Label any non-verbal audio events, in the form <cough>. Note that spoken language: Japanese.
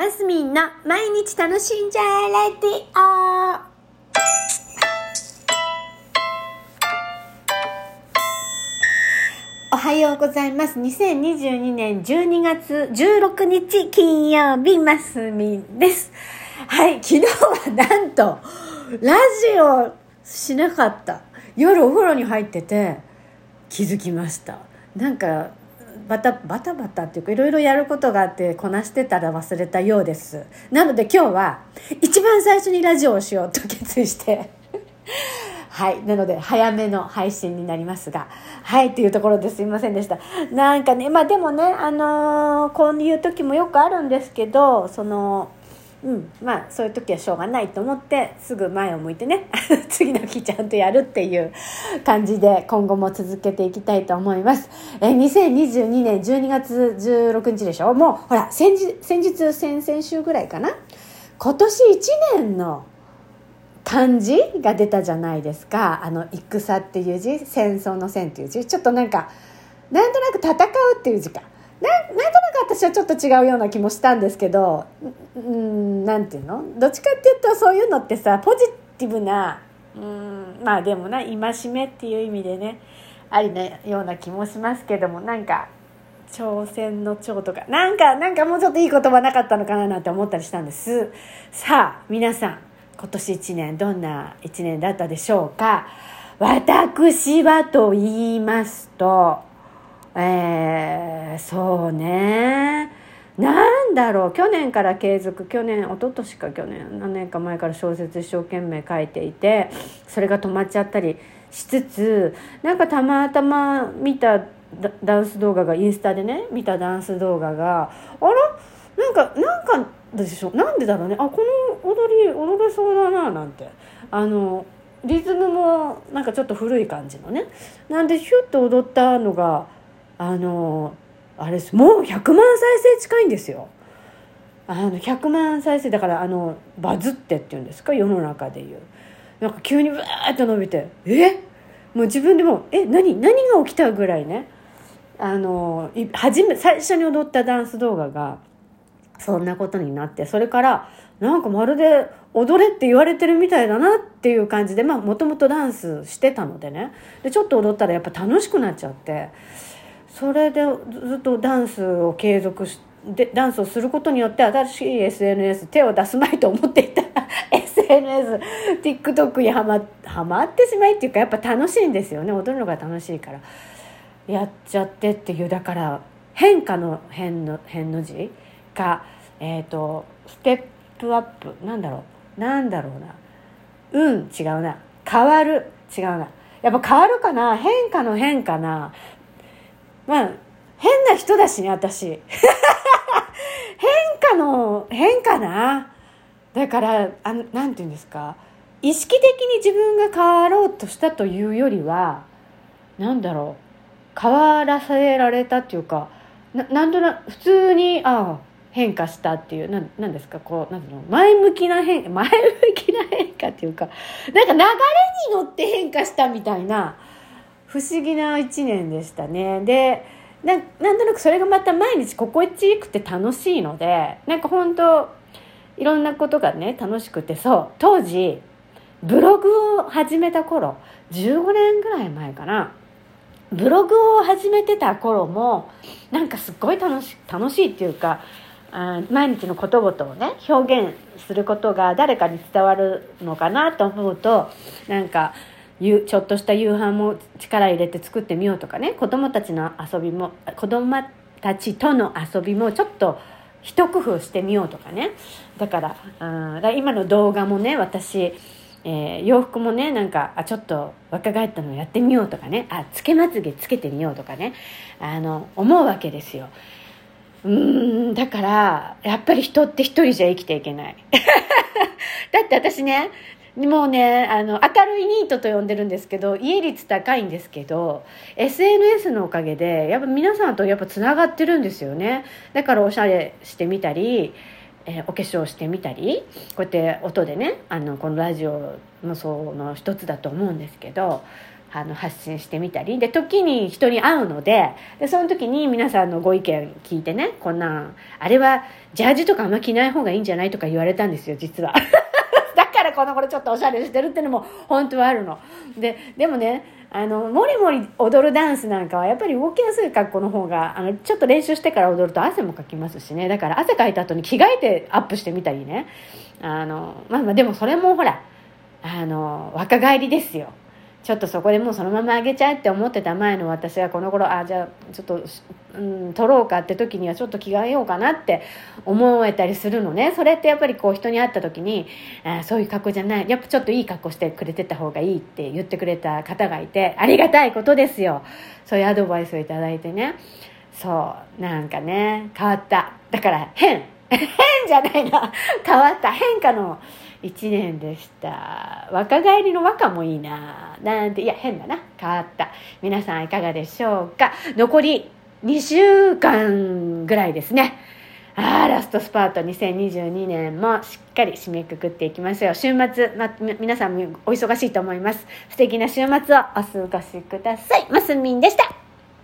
マスミンの毎日楽しんじゃえレディオおはようございます。2022年12月16日金曜日、マスミンです。はい、昨日はなんと、ラジオしなかった。夜お風呂に入ってて気づきました。なんか、バタバタバタっていうかいろいろやることがあってこなしてたら忘れたようです。なので今日は一番最初にラジオをしようと決意して <laughs> はい。なので早めの配信になりますがはい。っていうところです。いませんでした。なんかねまあでもねあのーこういう時もよくあるんですけどそのうん、まあそういう時はしょうがないと思ってすぐ前を向いてね <laughs> 次の日ちゃんとやるっていう感じで今後も続けていきたいと思います。えー2022年12月16日でしょ？もうほら先日先日先々週ぐらいかな？今年1年の漢字が出たじゃないですか。あの戦っていう字戦争の戦っていう字。ちょっとなんかなんとなく戦うっていう字かななんとなく私はちょっと違うような気もしたんですけどうんなんていうの？どっちかっていうとそういうのってさポジティブなうんまあでもな戒めっていう意味でねありなような気もしますけどもなんか挑戦の長とかなんかなんかもうちょっといい言葉なかったのかななんて思ったりしたんです。さあ皆さん今年1年どんな1年だったでしょうか？私はと言いますとえー、そうね。なんだろう去年から継続去年一昨年か去年何年か前から小説一生懸命書いていてそれが止まっちゃったりしつつなんかたまたま見たダンス動画がインスタでね見たダンス動画があらなんかなんかでしょなんでだろうね？あこの踊り踊れそうだななんて。あのリズムもなんかちょっと古い感じのね。なんでヒュッと踊ったのがあのあれです。もう100万再生近いんですよ。あの100万再生だからあのバズってっていうんですか？世の中でいう。なんか急にブワーッと伸びて。え？もう自分でもえ何何が起きたぐらいね？あの初め最初に踊ったダンス動画がそんなことになって。それからなんかまるで踊れって言われてるみたいだなっていう感じでまあもともとダンスしてたのでね。でちょっと踊ったらやっぱ楽しくなっちゃって。それでずっとダンスを継続しでダンスをすることによって新しい SNS 手を出すまいと思っていた SNSTikTok <laughs> にはまはまってしまいっていうかやっぱ楽しいんですよね。踊るのが楽しいから。やっちゃってっていうだから変化の変の変の字がえっ、とステップアップなんだろう。なんだろうな。うん違うな。変わる違うな。やっぱ変わるかな。変化の変かな。まあ変な人だしね私。<laughs> 変化の変かな？だからあのなんて言うんですか？意識的に自分が変わろうとしたというよりはなんだろう。変わらせられたっていうかななんとなく普通にああ変化したっていうななんですか？こうなんていうの？前向きな変 <laughs> 前向きな変化っていうかなんか流れに乗って変化したみたいな。不思議な一年でしたね。でななんとなくそれがまた毎日心地よくて楽しいのでなんか本当いろんなことがね楽しくてそう当時ブログを始めた頃15年ぐらい前かな。ブログを始めてた頃もなんかすっごい楽し楽しいっていうかあ毎日のことごとをね表現することが誰かに伝わるのかなと思うとなんかゆちょっとした夕飯も力入れて作ってみようとかね。子供たちの遊びも子供たちとの遊びもちょっと一工夫してみようとかね。だからあだから今の動画もね私、えー洋服もねなんかあちょっと若返ったのやってみようとかね。あつけまつげつけてみようとかね。あの思うわけですよ。うんだからやっぱり人って一人じゃ生きていけない。<laughs> だって私ねもうねあの明るいニートと呼んでるんですけど家率高いんですけど SNS のおかげでやっぱ皆さんとやっぱつながってるんですよね。だからおしゃれしてみたりえーお化粧してみたりこうやって音でねあのこのラジオもその一つだと思うんですけどあの発信してみたりで時に人に会うのででその時に皆さんのご意見聞いてねこんなんあれはジャージとかあんま着ない方がいいんじゃないとか言われたんですよ実は。からこの頃ちょっとおしゃれしてるっていうのも本当はあるの。ででもねあのもりもり踊るダンスなんかはやっぱり動きやすい格好の方があのちょっと練習してから踊ると汗もかきますしね。だから汗かいた後に着替えてアップしてみたりね。あのまあまあでもそれもほらあの若返りですよ。ちょっとそこでもうそのままあげちゃえって思ってた前の私はこの頃あじゃあちょっと、うん、取ろうかって時にはちょっと着替えようかなって思えたりするのね。それってやっぱりこう人に会った時にあそういう格好じゃない。やっぱちょっといい格好してくれてた方がいいって言ってくれた方がいてありがたいことですよ。そういうアドバイスをいいてね。そうなんかね変わった。だから変。<laughs> 変じゃないな変わった。変化の1年でした。若返りの和歌もいいななんていや変だな。変わった。皆さんいかがでしょうか。残り2週間ぐらいですね。あラストスパート。2022年もしっかり締めくくっていきましょう週末、ま、皆さんもお忙しいと思います。素敵な週末をお過ごしください。ますみんでした。